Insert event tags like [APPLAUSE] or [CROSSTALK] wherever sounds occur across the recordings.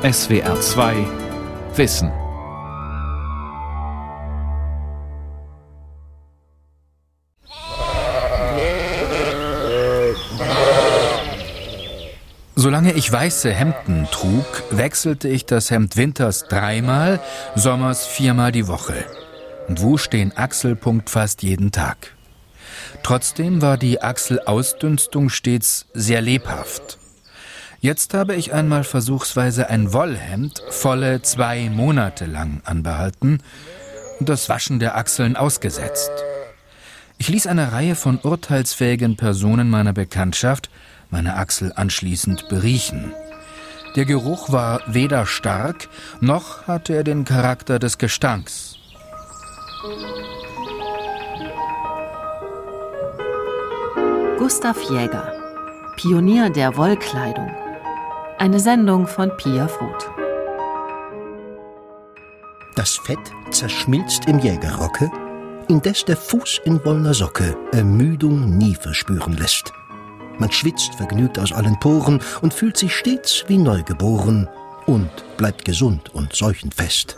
SWR 2 Wissen. Solange ich weiße Hemden trug, wechselte ich das Hemd winters dreimal, sommers viermal die Woche und wusch den Achselpunkt fast jeden Tag. Trotzdem war die Achselausdünstung stets sehr lebhaft. Jetzt habe ich einmal versuchsweise ein Wollhemd volle zwei Monate lang anbehalten und das Waschen der Achseln ausgesetzt. Ich ließ eine Reihe von urteilsfähigen Personen meiner Bekanntschaft meine Achsel anschließend beriechen. Der Geruch war weder stark, noch hatte er den Charakter des Gestanks. Gustav Jäger, Pionier der Wollkleidung. Eine Sendung von Pia Fruth. Das Fett zerschmilzt im Jägerrocke, indes der Fuß in wollner Socke Ermüdung nie verspüren lässt. Man schwitzt vergnügt aus allen Poren und fühlt sich stets wie neugeboren und bleibt gesund und seuchenfest.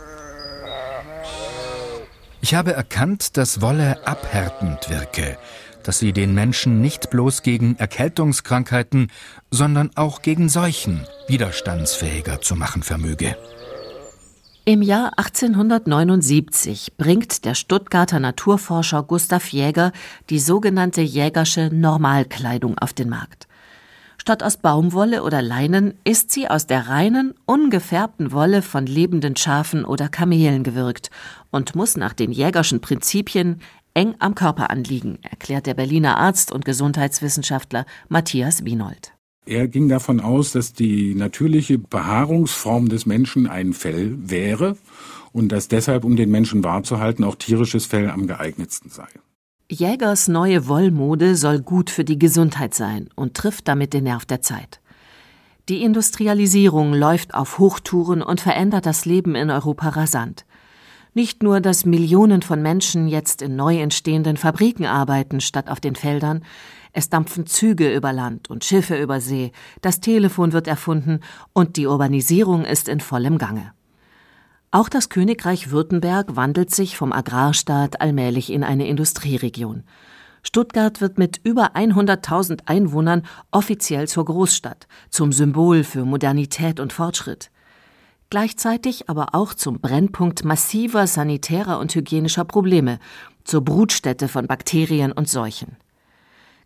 Ich habe erkannt, dass Wolle abhärtend wirke, dass sie den Menschen nicht bloß gegen Erkältungskrankheiten, sondern auch gegen Seuchen widerstandsfähiger zu machen vermöge. Im Jahr 1879 bringt der Stuttgarter Naturforscher Gustav Jäger die sogenannte Jägersche Normalkleidung auf den Markt. Statt aus Baumwolle oder Leinen ist sie aus der reinen, ungefärbten Wolle von lebenden Schafen oder Kamelen gewirkt und muss nach den Jägerschen Prinzipien eng am Körper anliegen, erklärt der Berliner Arzt und Gesundheitswissenschaftler Matthias Wienold. Er ging davon aus, dass die natürliche Behaarungsform des Menschen ein Fell wäre und dass deshalb, um den Menschen warm zu halten, auch tierisches Fell am geeignetsten sei. Jägers neue Wollmode soll gut für die Gesundheit sein und trifft damit den Nerv der Zeit. Die Industrialisierung läuft auf Hochtouren und verändert das Leben in Europa rasant. Nicht nur, dass Millionen von Menschen jetzt in neu entstehenden Fabriken arbeiten statt auf den Feldern, es dampfen Züge über Land und Schiffe über See, das Telefon wird erfunden und die Urbanisierung ist in vollem Gange. Auch das Königreich Württemberg wandelt sich vom Agrarstaat allmählich in eine Industrieregion. Stuttgart wird mit über 100.000 Einwohnern offiziell zur Großstadt, zum Symbol für Modernität und Fortschritt. Gleichzeitig aber auch zum Brennpunkt massiver sanitärer und hygienischer Probleme, zur Brutstätte von Bakterien und Seuchen.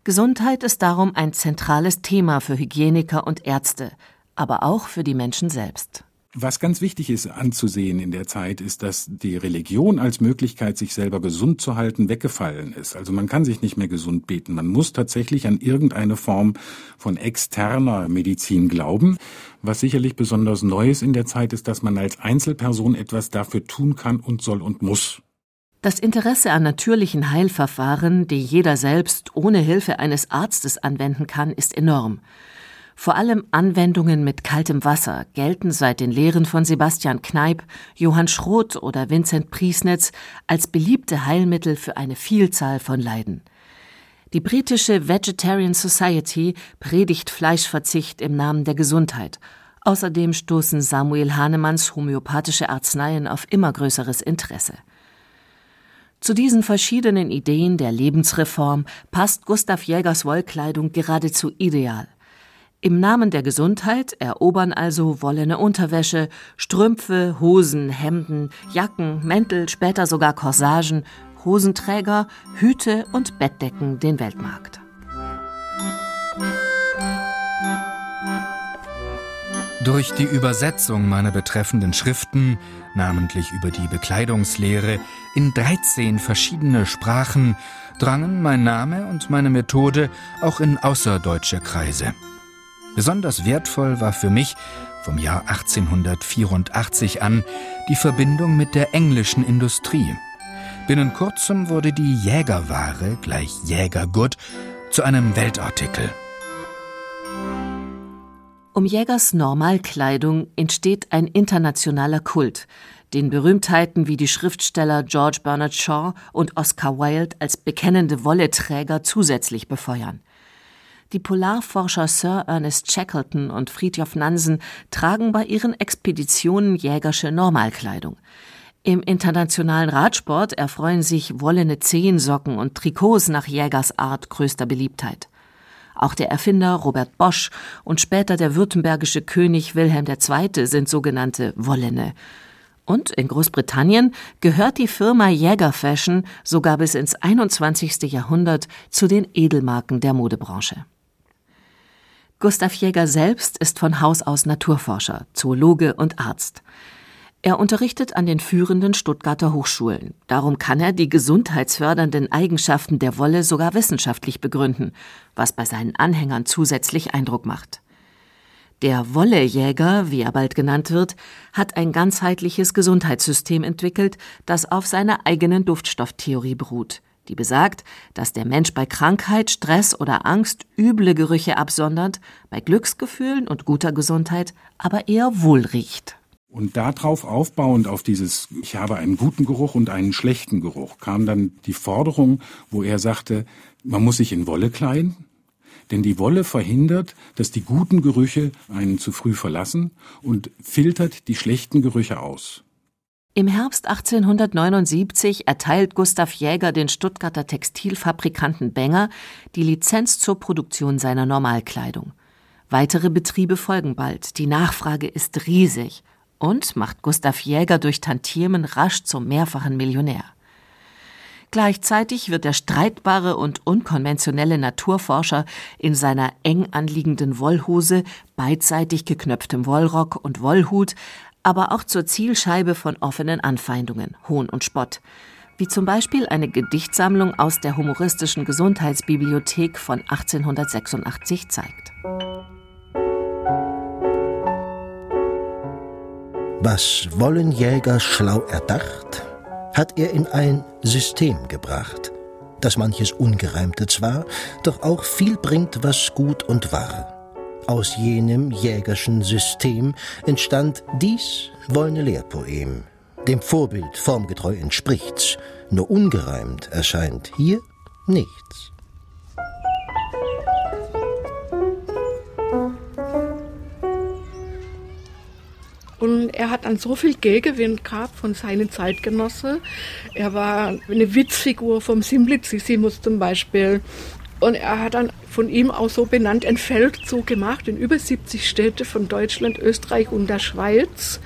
Gesundheit ist darum ein zentrales Thema für Hygieniker und Ärzte, aber auch für die Menschen selbst. Was ganz wichtig ist anzusehen in der Zeit, ist, dass die Religion als Möglichkeit, sich selber gesund zu halten, weggefallen ist. Also man kann sich nicht mehr gesund beten. Man muss tatsächlich an irgendeine Form von externer Medizin glauben. Was sicherlich besonders Neues in der Zeit ist, dass man als Einzelperson etwas dafür tun kann und soll und muss. Das Interesse an natürlichen Heilverfahren, die jeder selbst ohne Hilfe eines Arztes anwenden kann, ist enorm. Vor allem Anwendungen mit kaltem Wasser gelten seit den Lehren von Sebastian Kneipp, Johann Schroth oder Vincent Priesnitz als beliebte Heilmittel für eine Vielzahl von Leiden. Die britische Vegetarian Society predigt Fleischverzicht im Namen der Gesundheit. Außerdem stoßen Samuel Hahnemanns homöopathische Arzneien auf immer größeres Interesse. Zu diesen verschiedenen Ideen der Lebensreform passt Gustav Jägers Wollkleidung geradezu ideal. Im Namen der Gesundheit erobern also wollene Unterwäsche, Strümpfe, Hosen, Hemden, Jacken, Mäntel, später sogar Corsagen, Hosenträger, Hüte und Bettdecken den Weltmarkt. Durch die Übersetzung meiner betreffenden Schriften, namentlich über die Bekleidungslehre, in 13 verschiedene Sprachen drangen mein Name und meine Methode auch in außerdeutsche Kreise. Besonders wertvoll war für mich vom Jahr 1884 an die Verbindung mit der englischen Industrie. Binnen kurzem wurde die Jägerware gleich Jägergut zu einem Weltartikel. Um Jägers Normalkleidung entsteht ein internationaler Kult, den Berühmtheiten wie die Schriftsteller George Bernard Shaw und Oscar Wilde als bekennende Wolleträger zusätzlich befeuern. Die Polarforscher Sir Ernest Shackleton und Fridtjof Nansen tragen bei ihren Expeditionen jägersche Normalkleidung. Im internationalen Radsport erfreuen sich wollene Zehensocken und Trikots nach Jägersart größter Beliebtheit. Auch der Erfinder Robert Bosch und später der württembergische König Wilhelm II. sind sogenannte Wollene. Und in Großbritannien gehört die Firma Jäger Fashion sogar bis ins 21. Jahrhundert zu den Edelmarken der Modebranche. Gustav Jäger selbst ist von Haus aus Naturforscher, Zoologe und Arzt. Er unterrichtet an den führenden Stuttgarter Hochschulen. Darum kann er die gesundheitsfördernden Eigenschaften der Wolle sogar wissenschaftlich begründen, was bei seinen Anhängern zusätzlich Eindruck macht. Der Wollejäger, wie er bald genannt wird, hat ein ganzheitliches Gesundheitssystem entwickelt, das auf seiner eigenen Duftstofftheorie beruht die besagt, dass der Mensch bei Krankheit, Stress oder Angst üble Gerüche absondert, bei Glücksgefühlen und guter Gesundheit aber eher wohl riecht. Und darauf aufbauend auf dieses, ich habe einen guten Geruch und einen schlechten Geruch, kam dann die Forderung, wo er sagte, man muss sich in Wolle kleiden, denn die Wolle verhindert, dass die guten Gerüche einen zu früh verlassen und filtert die schlechten Gerüche aus. Im Herbst 1879 erteilt Gustav Jäger den Stuttgarter Textilfabrikanten Benger die Lizenz zur Produktion seiner Normalkleidung. Weitere Betriebe folgen bald. Die Nachfrage ist riesig und macht Gustav Jäger durch Tantiemen rasch zum mehrfachen Millionär. Gleichzeitig wird der streitbare und unkonventionelle Naturforscher in seiner eng anliegenden Wollhose, beidseitig geknöpftem Wollrock und Wollhut aber auch zur Zielscheibe von offenen Anfeindungen, Hohn und Spott, wie zum Beispiel eine Gedichtsammlung aus der humoristischen Gesundheitsbibliothek von 1886 zeigt. Was Wollenjäger schlau erdacht, hat er in ein System gebracht, das manches Ungereimte zwar, doch auch viel bringt, was gut und wahr. Aus jenem jägerschen System entstand dies wollne Lehrpoem. Dem Vorbild formgetreu entspricht's, nur ungereimt erscheint hier nichts. Und er hat dann so viel Gegenwind gehabt von seinen Zeitgenossen. Er war eine Witzfigur vom Simplicissimus zum Beispiel. Und er hat dann von ihm auch so benannt einen Feldzug gemacht in über 70 Städte von Deutschland, Österreich und der Schweiz.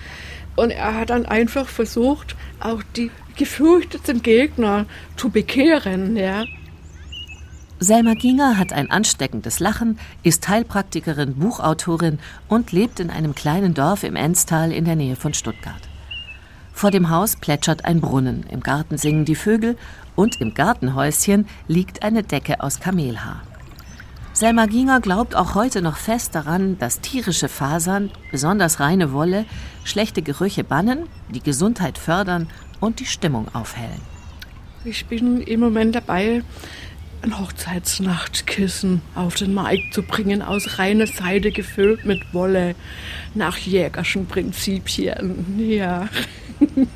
Und er hat dann einfach versucht, auch die gefürchteten Gegner zu bekehren. Ja. Selma Ginger hat ein ansteckendes Lachen, ist Heilpraktikerin, Buchautorin und lebt in einem kleinen Dorf im Enstal in der Nähe von Stuttgart. Vor dem Haus plätschert ein Brunnen, im Garten singen die Vögel und im Gartenhäuschen liegt eine Decke aus Kamelhaar. Selma Ginger glaubt auch heute noch fest daran, dass tierische Fasern, besonders reine Wolle, schlechte Gerüche bannen, die Gesundheit fördern und die Stimmung aufhellen. Ich bin im Moment dabei, ein Hochzeitsnachtkissen auf den Markt zu bringen, aus reiner Seide gefüllt mit Wolle, nach jägerschen Prinzipien. Ja. [LAUGHS]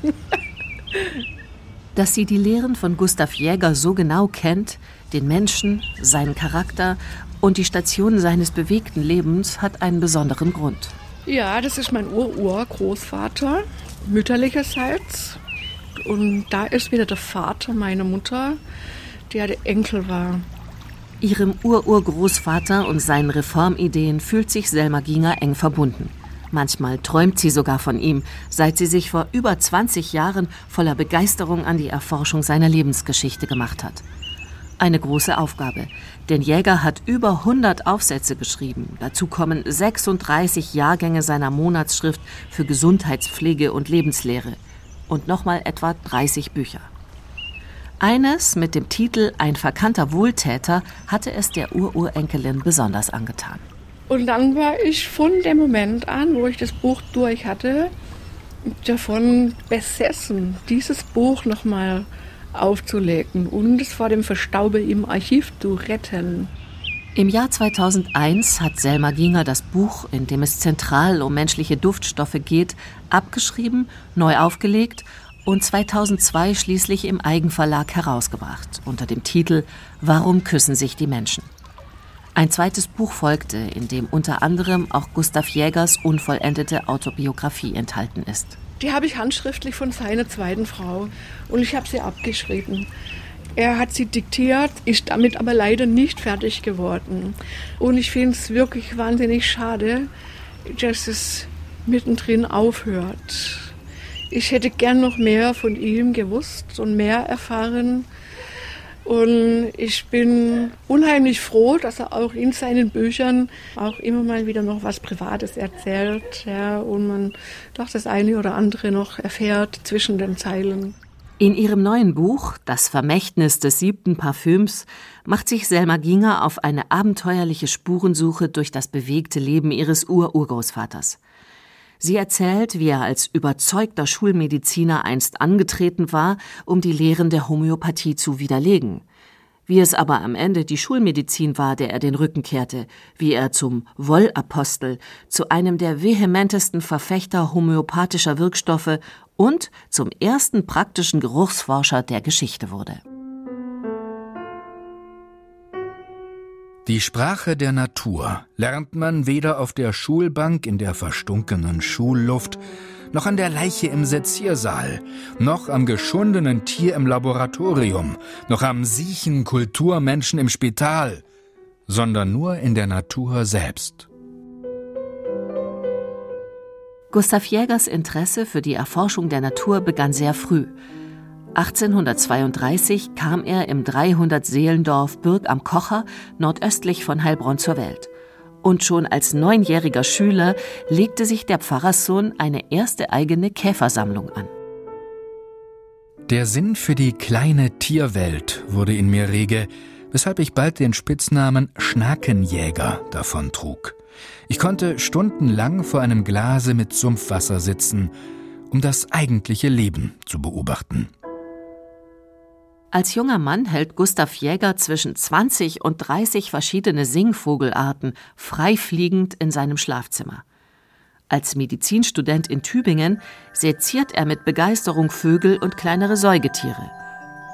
Dass sie die Lehren von Gustav Jäger so genau kennt, den Menschen, seinen Charakter und die Stationen seines bewegten Lebens, hat einen besonderen Grund. Ja, das ist mein Ur-Ur-Großvater, mütterlicherseits. Und da ist wieder der Vater meiner Mutter, der der Enkel war. Ihrem Ur-Urgroßvater und seinen Reformideen fühlt sich Selma Ginger eng verbunden. Manchmal träumt sie sogar von ihm, seit sie sich vor über 20 Jahren voller Begeisterung an die Erforschung seiner Lebensgeschichte gemacht hat. Eine große Aufgabe, denn Jäger hat über 100 Aufsätze geschrieben. Dazu kommen 36 Jahrgänge seiner Monatsschrift für Gesundheitspflege und Lebenslehre und nochmal etwa 30 Bücher. Eines mit dem Titel Ein verkannter Wohltäter hatte es der Ururenkelin besonders angetan. Und dann war ich von dem Moment an, wo ich das Buch durch hatte, davon besessen, dieses Buch nochmal aufzulegen und es vor dem Verstaube im Archiv zu retten. Im Jahr 2001 hat Selma Ginger das Buch, in dem es zentral um menschliche Duftstoffe geht, abgeschrieben, neu aufgelegt und 2002 schließlich im Eigenverlag herausgebracht unter dem Titel Warum küssen sich die Menschen? Ein zweites Buch folgte, in dem unter anderem auch Gustav Jägers unvollendete Autobiografie enthalten ist. Die habe ich handschriftlich von seiner zweiten Frau und ich habe sie abgeschrieben. Er hat sie diktiert, ist damit aber leider nicht fertig geworden. Und ich finde es wirklich wahnsinnig schade, dass es mittendrin aufhört. Ich hätte gern noch mehr von ihm gewusst und mehr erfahren. Und ich bin unheimlich froh, dass er auch in seinen Büchern auch immer mal wieder noch was Privates erzählt ja, und man doch das eine oder andere noch erfährt zwischen den Zeilen. In ihrem neuen Buch Das Vermächtnis des siebten Parfüms macht sich Selma Ginger auf eine abenteuerliche Spurensuche durch das bewegte Leben ihres Ururgroßvaters. Sie erzählt, wie er als überzeugter Schulmediziner einst angetreten war, um die Lehren der Homöopathie zu widerlegen. Wie es aber am Ende die Schulmedizin war, der er den Rücken kehrte, wie er zum Wollapostel, zu einem der vehementesten Verfechter homöopathischer Wirkstoffe und zum ersten praktischen Geruchsforscher der Geschichte wurde. Die Sprache der Natur lernt man weder auf der Schulbank in der verstunkenen Schulluft, noch an der Leiche im Seziersaal, noch am geschundenen Tier im Laboratorium, noch am siechen Kulturmenschen im Spital, sondern nur in der Natur selbst. Gustav Jägers Interesse für die Erforschung der Natur begann sehr früh. 1832 kam er im 300 Seelendorf Bürg am Kocher nordöstlich von Heilbronn zur Welt. Und schon als neunjähriger Schüler legte sich der Pfarrerssohn eine erste eigene Käfersammlung an. Der Sinn für die kleine Tierwelt wurde in mir rege, weshalb ich bald den Spitznamen Schnakenjäger davon trug. Ich konnte stundenlang vor einem Glase mit Sumpfwasser sitzen, um das eigentliche Leben zu beobachten. Als junger Mann hält Gustav Jäger zwischen 20 und 30 verschiedene Singvogelarten freifliegend in seinem Schlafzimmer. Als Medizinstudent in Tübingen seziert er mit Begeisterung Vögel und kleinere Säugetiere.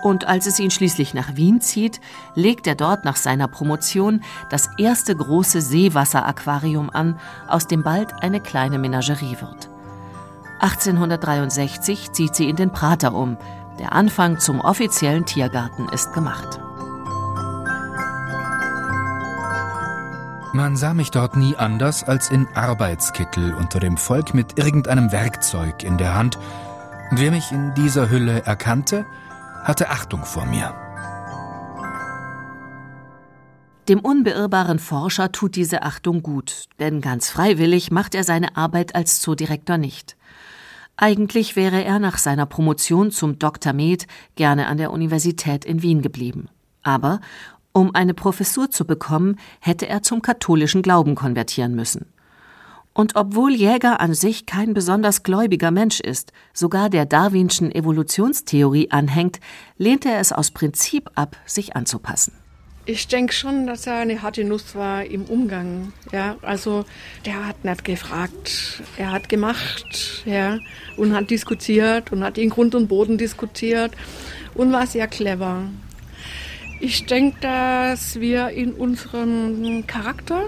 Und als es ihn schließlich nach Wien zieht, legt er dort nach seiner Promotion das erste große Seewasseraquarium an, aus dem bald eine kleine Menagerie wird. 1863 zieht sie in den Prater um, der Anfang zum offiziellen Tiergarten ist gemacht. Man sah mich dort nie anders als in Arbeitskittel unter dem Volk mit irgendeinem Werkzeug in der Hand, und wer mich in dieser Hülle erkannte, hatte Achtung vor mir. Dem unbeirrbaren Forscher tut diese Achtung gut, denn ganz freiwillig macht er seine Arbeit als Zoodirektor nicht. Eigentlich wäre er nach seiner Promotion zum Dr. Med gerne an der Universität in Wien geblieben. Aber um eine Professur zu bekommen, hätte er zum katholischen Glauben konvertieren müssen. Und obwohl Jäger an sich kein besonders gläubiger Mensch ist, sogar der darwinschen Evolutionstheorie anhängt, lehnt er es aus Prinzip ab, sich anzupassen. Ich denke schon, dass er eine harte Nuss war im Umgang. Ja, also der hat nicht gefragt, er hat gemacht, ja, und hat diskutiert und hat in Grund und Boden diskutiert und war sehr clever. Ich denke, dass wir in unserem Charakter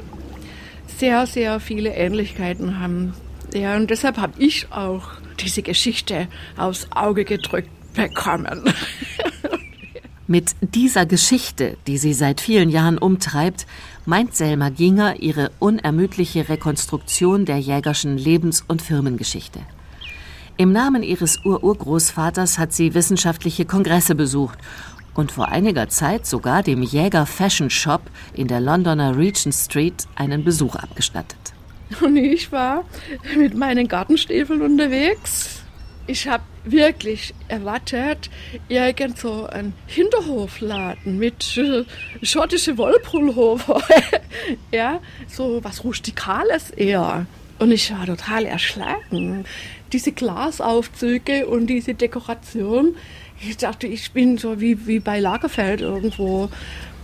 sehr, sehr viele Ähnlichkeiten haben. Ja, und deshalb habe ich auch diese Geschichte aufs Auge gedrückt bekommen. [LAUGHS] Mit dieser Geschichte, die sie seit vielen Jahren umtreibt, meint Selma Ginger ihre unermüdliche Rekonstruktion der jägerschen Lebens- und Firmengeschichte. Im Namen ihres Ururgroßvaters hat sie wissenschaftliche Kongresse besucht und vor einiger Zeit sogar dem Jäger Fashion Shop in der Londoner Regent Street einen Besuch abgestattet. Und ich war mit meinen Gartenstiefeln unterwegs ich habe wirklich erwartet, irgend so ein Hinterhofladen mit schottische Wollpullover. [LAUGHS] ja, so was Rustikales eher. Und ich war total erschlagen. Diese Glasaufzüge und diese Dekoration. Ich dachte, ich bin so wie, wie bei Lagerfeld irgendwo.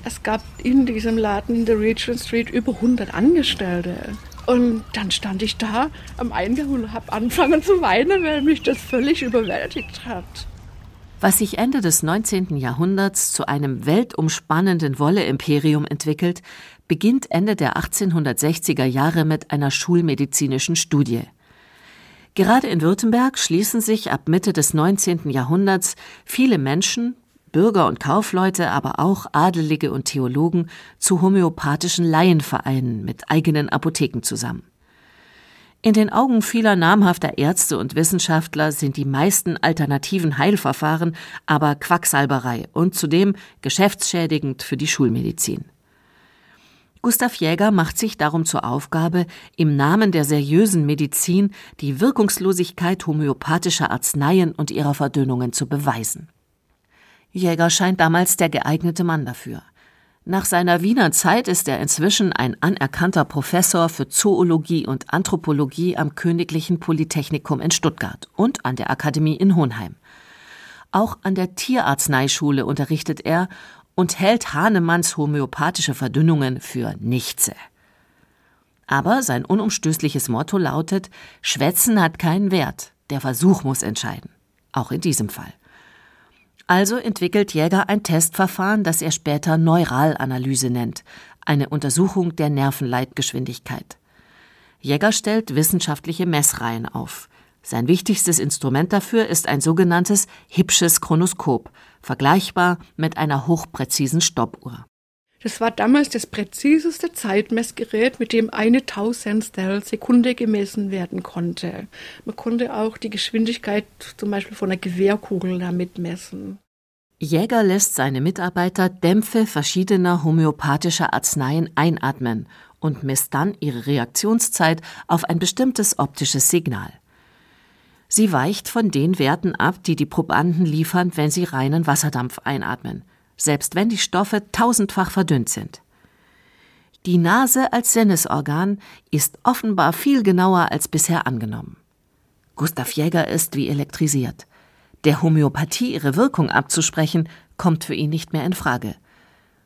Es gab in diesem Laden in der Regent Street über 100 Angestellte. Und dann stand ich da am Eingang und habe angefangen zu weinen, weil mich das völlig überwältigt hat. Was sich Ende des 19. Jahrhunderts zu einem weltumspannenden Wolle-Imperium entwickelt, beginnt Ende der 1860er Jahre mit einer schulmedizinischen Studie. Gerade in Württemberg schließen sich ab Mitte des 19. Jahrhunderts viele Menschen, Bürger und Kaufleute, aber auch Adelige und Theologen zu homöopathischen Laienvereinen mit eigenen Apotheken zusammen. In den Augen vieler namhafter Ärzte und Wissenschaftler sind die meisten alternativen Heilverfahren aber Quacksalberei und zudem geschäftsschädigend für die Schulmedizin. Gustav Jäger macht sich darum zur Aufgabe, im Namen der seriösen Medizin die Wirkungslosigkeit homöopathischer Arzneien und ihrer Verdünnungen zu beweisen. Jäger scheint damals der geeignete Mann dafür. Nach seiner Wiener Zeit ist er inzwischen ein anerkannter Professor für Zoologie und Anthropologie am Königlichen Polytechnikum in Stuttgart und an der Akademie in Hohenheim. Auch an der Tierarzneischule unterrichtet er und hält Hahnemanns homöopathische Verdünnungen für Nichtse. Aber sein unumstößliches Motto lautet: Schwätzen hat keinen Wert, der Versuch muss entscheiden. Auch in diesem Fall. Also entwickelt Jäger ein Testverfahren, das er später Neuralanalyse nennt, eine Untersuchung der Nervenleitgeschwindigkeit. Jäger stellt wissenschaftliche Messreihen auf. Sein wichtigstes Instrument dafür ist ein sogenanntes Hipsches Chronoskop, vergleichbar mit einer hochpräzisen Stoppuhr. Das war damals das präziseste Zeitmessgerät, mit dem eine Tausendstel Sekunde gemessen werden konnte. Man konnte auch die Geschwindigkeit zum Beispiel von einer Gewehrkugel damit messen. Jäger lässt seine Mitarbeiter Dämpfe verschiedener homöopathischer Arzneien einatmen und misst dann ihre Reaktionszeit auf ein bestimmtes optisches Signal. Sie weicht von den Werten ab, die die Probanden liefern, wenn sie reinen Wasserdampf einatmen selbst wenn die Stoffe tausendfach verdünnt sind. Die Nase als Sinnesorgan ist offenbar viel genauer als bisher angenommen. Gustav Jäger ist wie elektrisiert. Der Homöopathie ihre Wirkung abzusprechen, kommt für ihn nicht mehr in Frage.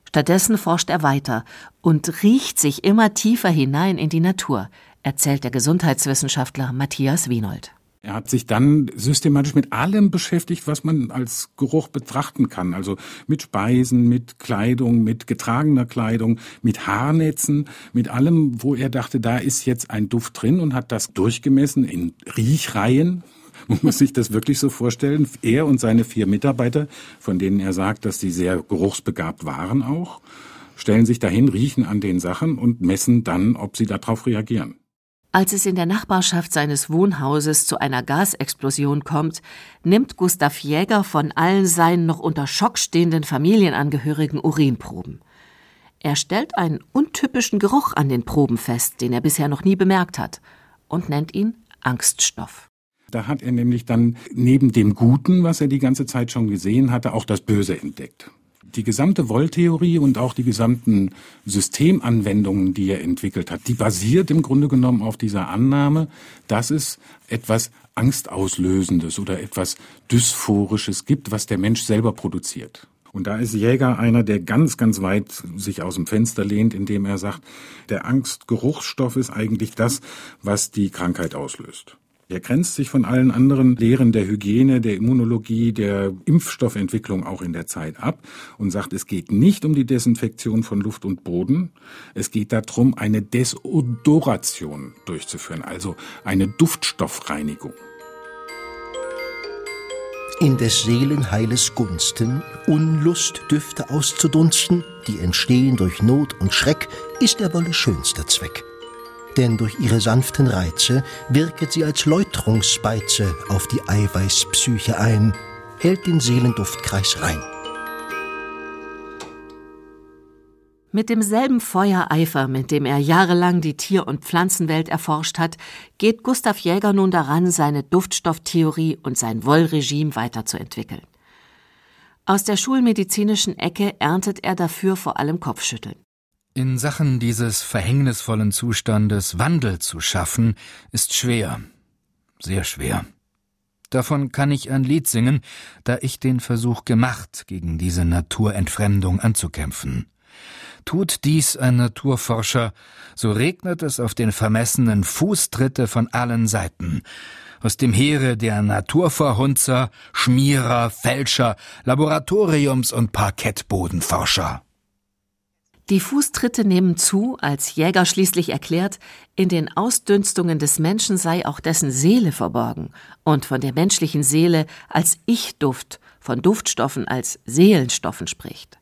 Stattdessen forscht er weiter und riecht sich immer tiefer hinein in die Natur, erzählt der Gesundheitswissenschaftler Matthias Wienold. Er hat sich dann systematisch mit allem beschäftigt, was man als Geruch betrachten kann. Also mit Speisen, mit Kleidung, mit getragener Kleidung, mit Haarnetzen, mit allem, wo er dachte, da ist jetzt ein Duft drin und hat das durchgemessen in Riechreihen. [LAUGHS] Man muss sich das wirklich so vorstellen. Er und seine vier Mitarbeiter, von denen er sagt, dass sie sehr geruchsbegabt waren auch, stellen sich dahin, riechen an den Sachen und messen dann, ob sie darauf reagieren. Als es in der Nachbarschaft seines Wohnhauses zu einer Gasexplosion kommt, nimmt Gustav Jäger von allen seinen noch unter Schock stehenden Familienangehörigen Urinproben. Er stellt einen untypischen Geruch an den Proben fest, den er bisher noch nie bemerkt hat, und nennt ihn Angststoff. Da hat er nämlich dann neben dem Guten, was er die ganze Zeit schon gesehen hatte, auch das Böse entdeckt die gesamte Wolltheorie und auch die gesamten Systemanwendungen, die er entwickelt hat, die basiert im Grunde genommen auf dieser Annahme, dass es etwas Angstauslösendes oder etwas Dysphorisches gibt, was der Mensch selber produziert. Und da ist Jäger einer, der ganz, ganz weit sich aus dem Fenster lehnt, indem er sagt, der Angstgeruchsstoff ist eigentlich das, was die Krankheit auslöst. Er grenzt sich von allen anderen Lehren der Hygiene, der Immunologie, der Impfstoffentwicklung auch in der Zeit ab und sagt, es geht nicht um die Desinfektion von Luft und Boden, es geht darum, eine Desodoration durchzuführen, also eine Duftstoffreinigung. In des Seelenheiles Gunsten Unlust Düfte auszudunsten, die entstehen durch Not und Schreck, ist der Wolle schönster Zweck denn durch ihre sanften Reize wirket sie als Läuterungsbeize auf die Eiweißpsyche ein, hält den Seelenduftkreis rein. Mit demselben Feuereifer, mit dem er jahrelang die Tier- und Pflanzenwelt erforscht hat, geht Gustav Jäger nun daran, seine Duftstofftheorie und sein Wollregime weiterzuentwickeln. Aus der schulmedizinischen Ecke erntet er dafür vor allem Kopfschütteln. In Sachen dieses verhängnisvollen Zustandes Wandel zu schaffen, ist schwer, sehr schwer. Davon kann ich ein Lied singen, da ich den Versuch gemacht, gegen diese Naturentfremdung anzukämpfen. Tut dies ein Naturforscher, so regnet es auf den Vermessenen Fußtritte von allen Seiten. Aus dem Heere der Naturverhunzer, Schmierer, Fälscher, Laboratoriums- und Parkettbodenforscher. Die Fußtritte nehmen zu, als Jäger schließlich erklärt, in den Ausdünstungen des Menschen sei auch dessen Seele verborgen und von der menschlichen Seele als Ich-Duft, von Duftstoffen als Seelenstoffen spricht.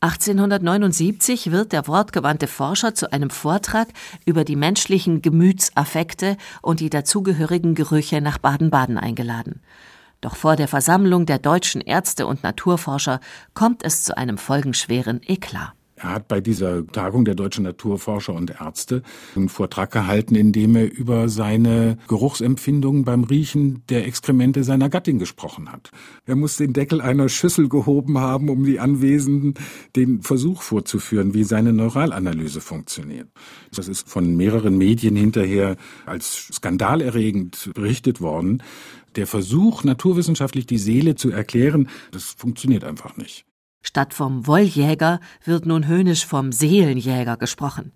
1879 wird der wortgewandte Forscher zu einem Vortrag über die menschlichen Gemütsaffekte und die dazugehörigen Gerüche nach Baden-Baden eingeladen. Doch vor der Versammlung der deutschen Ärzte und Naturforscher kommt es zu einem folgenschweren Eklat. Er hat bei dieser Tagung der deutschen Naturforscher und Ärzte einen Vortrag gehalten, in dem er über seine Geruchsempfindungen beim Riechen der Exkremente seiner Gattin gesprochen hat. Er muss den Deckel einer Schüssel gehoben haben, um die Anwesenden den Versuch vorzuführen, wie seine Neuralanalyse funktioniert. Das ist von mehreren Medien hinterher als skandalerregend berichtet worden. Der Versuch, naturwissenschaftlich die Seele zu erklären, das funktioniert einfach nicht. Statt vom Wolljäger wird nun höhnisch vom Seelenjäger gesprochen.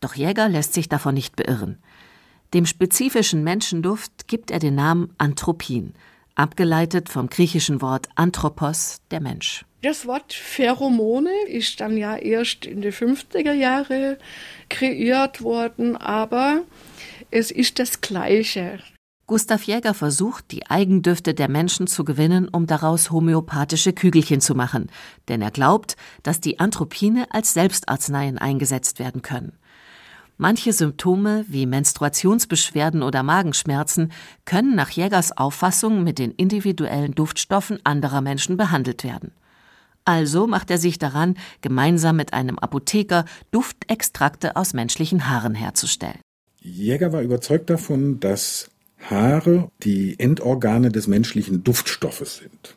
Doch Jäger lässt sich davon nicht beirren. Dem spezifischen Menschenduft gibt er den Namen Anthropin, abgeleitet vom griechischen Wort Anthropos, der Mensch. Das Wort Pheromone ist dann ja erst in den 50er Jahren kreiert worden, aber es ist das Gleiche. Gustav Jäger versucht, die Eigendüfte der Menschen zu gewinnen, um daraus homöopathische Kügelchen zu machen, denn er glaubt, dass die Anthropine als Selbstarzneien eingesetzt werden können. Manche Symptome wie Menstruationsbeschwerden oder Magenschmerzen können nach Jägers Auffassung mit den individuellen Duftstoffen anderer Menschen behandelt werden. Also macht er sich daran, gemeinsam mit einem Apotheker Duftextrakte aus menschlichen Haaren herzustellen. Jäger war überzeugt davon, dass Haare die Endorgane des menschlichen Duftstoffes sind.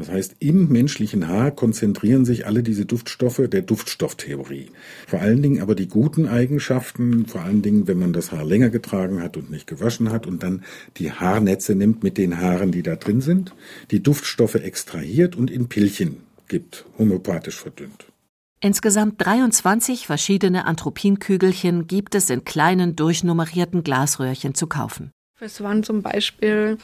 Das heißt, im menschlichen Haar konzentrieren sich alle diese Duftstoffe der Duftstofftheorie. Vor allen Dingen aber die guten Eigenschaften, vor allen Dingen, wenn man das Haar länger getragen hat und nicht gewaschen hat und dann die Haarnetze nimmt mit den Haaren, die da drin sind, die Duftstoffe extrahiert und in Pilchen gibt, homöopathisch verdünnt. Insgesamt 23 verschiedene Anthropinkügelchen gibt es in kleinen durchnummerierten Glasröhrchen zu kaufen. Es waren zum Beispiel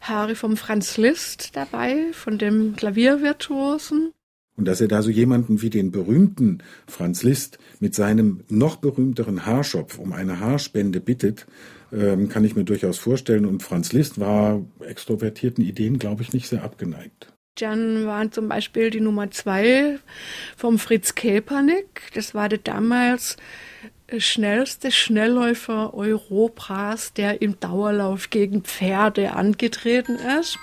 Haare vom Franz Liszt dabei, von dem Klaviervirtuosen. Und dass er da so jemanden wie den berühmten Franz Liszt mit seinem noch berühmteren Haarschopf um eine Haarspende bittet, ähm, kann ich mir durchaus vorstellen. Und Franz Liszt war extrovertierten Ideen, glaube ich, nicht sehr abgeneigt. Dann waren zum Beispiel die Nummer zwei vom Fritz Kepernick. Das war der damals schnellste Schnellläufer Europas, der im Dauerlauf gegen Pferde angetreten ist.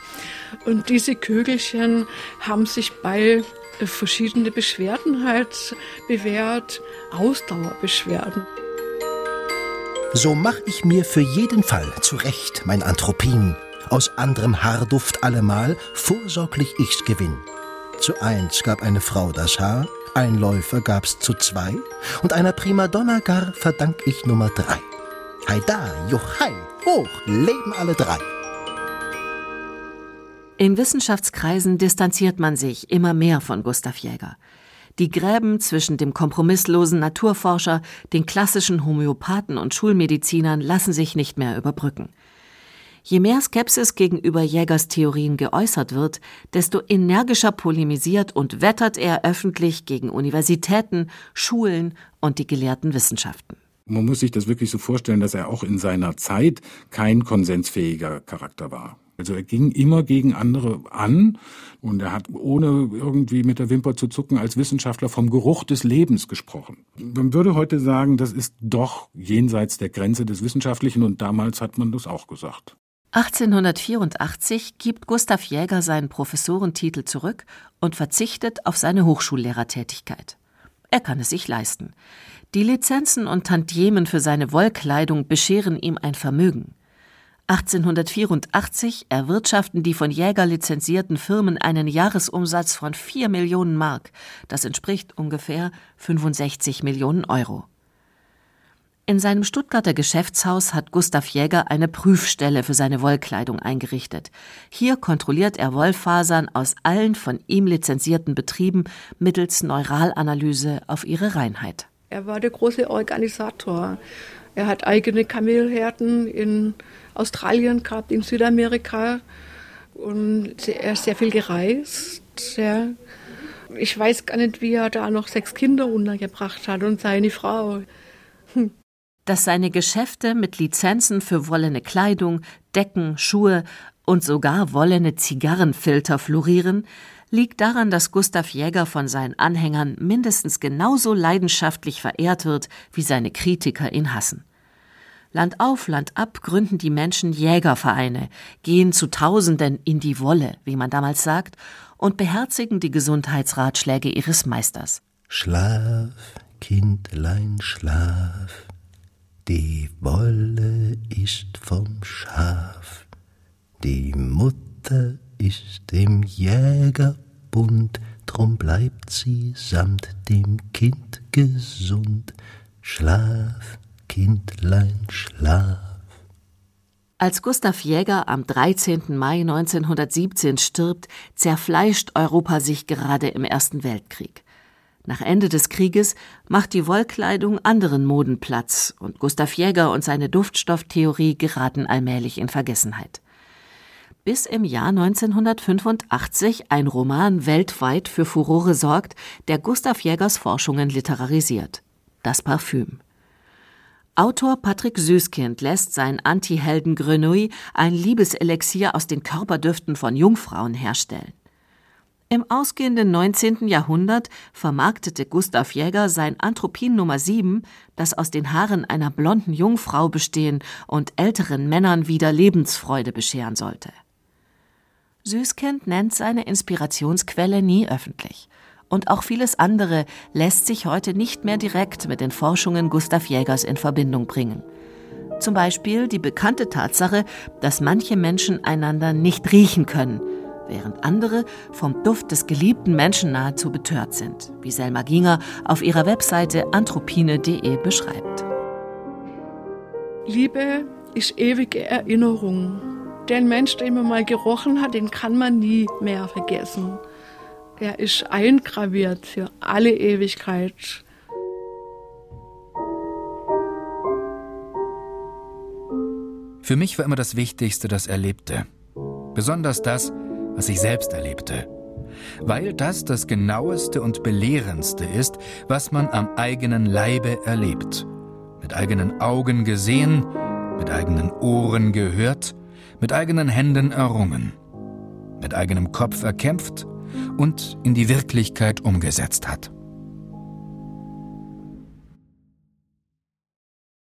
Und diese Kügelchen haben sich bei verschiedene Beschwerden halt bewährt, Ausdauerbeschwerden. So mach ich mir für jeden Fall zurecht mein Anthropin, aus anderem Haarduft allemal vorsorglich ich's gewinn. Zu eins gab eine Frau das Haar, ein Läufer gab's zu zwei und einer Primadonna gar verdank ich Nummer drei. Heida, Juchai, hoch, leben alle drei. In Wissenschaftskreisen distanziert man sich immer mehr von Gustav Jäger. Die Gräben zwischen dem kompromisslosen Naturforscher, den klassischen Homöopathen und Schulmedizinern lassen sich nicht mehr überbrücken. Je mehr Skepsis gegenüber Jägers Theorien geäußert wird, desto energischer polemisiert und wettert er öffentlich gegen Universitäten, Schulen und die gelehrten Wissenschaften. Man muss sich das wirklich so vorstellen, dass er auch in seiner Zeit kein konsensfähiger Charakter war. Also er ging immer gegen andere an und er hat ohne irgendwie mit der Wimper zu zucken als Wissenschaftler vom Geruch des Lebens gesprochen. Man würde heute sagen, das ist doch jenseits der Grenze des Wissenschaftlichen und damals hat man das auch gesagt. 1884 gibt Gustav Jäger seinen Professorentitel zurück und verzichtet auf seine Hochschullehrertätigkeit. Er kann es sich leisten. Die Lizenzen und Tantiemen für seine Wollkleidung bescheren ihm ein Vermögen. 1884 erwirtschaften die von Jäger lizenzierten Firmen einen Jahresumsatz von 4 Millionen Mark. Das entspricht ungefähr 65 Millionen Euro. In seinem Stuttgarter Geschäftshaus hat Gustav Jäger eine Prüfstelle für seine Wollkleidung eingerichtet. Hier kontrolliert er Wollfasern aus allen von ihm lizenzierten Betrieben mittels Neuralanalyse auf ihre Reinheit. Er war der große Organisator. Er hat eigene Kamelherden in Australien gehabt, in Südamerika und er ist sehr viel gereist. Er Ich weiß gar nicht, wie er da noch sechs Kinder untergebracht hat und seine Frau. Dass seine Geschäfte mit Lizenzen für wollene Kleidung, Decken, Schuhe und sogar wollene Zigarrenfilter florieren, liegt daran, dass Gustav Jäger von seinen Anhängern mindestens genauso leidenschaftlich verehrt wird, wie seine Kritiker ihn hassen. Land auf, Land ab gründen die Menschen Jägervereine, gehen zu Tausenden in die Wolle, wie man damals sagt, und beherzigen die Gesundheitsratschläge ihres Meisters. Schlaf, Kindlein, schlaf, die Wolle ist vom Schaf, die Mutter ist im Jägerbund, drum bleibt sie samt dem Kind gesund. Schlaf, Kindlein, schlaf. Als Gustav Jäger am 13. Mai 1917 stirbt, zerfleischt Europa sich gerade im Ersten Weltkrieg. Nach Ende des Krieges macht die Wollkleidung anderen Moden Platz und Gustav Jäger und seine Duftstofftheorie geraten allmählich in Vergessenheit bis im Jahr 1985 ein Roman weltweit für Furore sorgt, der Gustav Jägers Forschungen literarisiert. Das Parfüm. Autor Patrick Süßkind lässt sein Anti-Helden Grenouille ein Liebeselixier aus den Körperdüften von Jungfrauen herstellen. Im ausgehenden 19. Jahrhundert vermarktete Gustav Jäger sein Anthropin Nummer 7, das aus den Haaren einer blonden Jungfrau bestehen und älteren Männern wieder Lebensfreude bescheren sollte. Süßkind nennt seine Inspirationsquelle nie öffentlich. Und auch vieles andere lässt sich heute nicht mehr direkt mit den Forschungen Gustav Jägers in Verbindung bringen. Zum Beispiel die bekannte Tatsache, dass manche Menschen einander nicht riechen können, während andere vom Duft des geliebten Menschen nahezu betört sind, wie Selma Ginger auf ihrer Webseite anthropine.de beschreibt. Liebe ist ewige Erinnerung. Den Mensch, den man mal gerochen hat, den kann man nie mehr vergessen. Er ist eingraviert für alle Ewigkeit. Für mich war immer das Wichtigste das Erlebte. Besonders das, was ich selbst erlebte. Weil das das genaueste und belehrendste ist, was man am eigenen Leibe erlebt. Mit eigenen Augen gesehen, mit eigenen Ohren gehört mit eigenen Händen errungen, mit eigenem Kopf erkämpft und in die Wirklichkeit umgesetzt hat.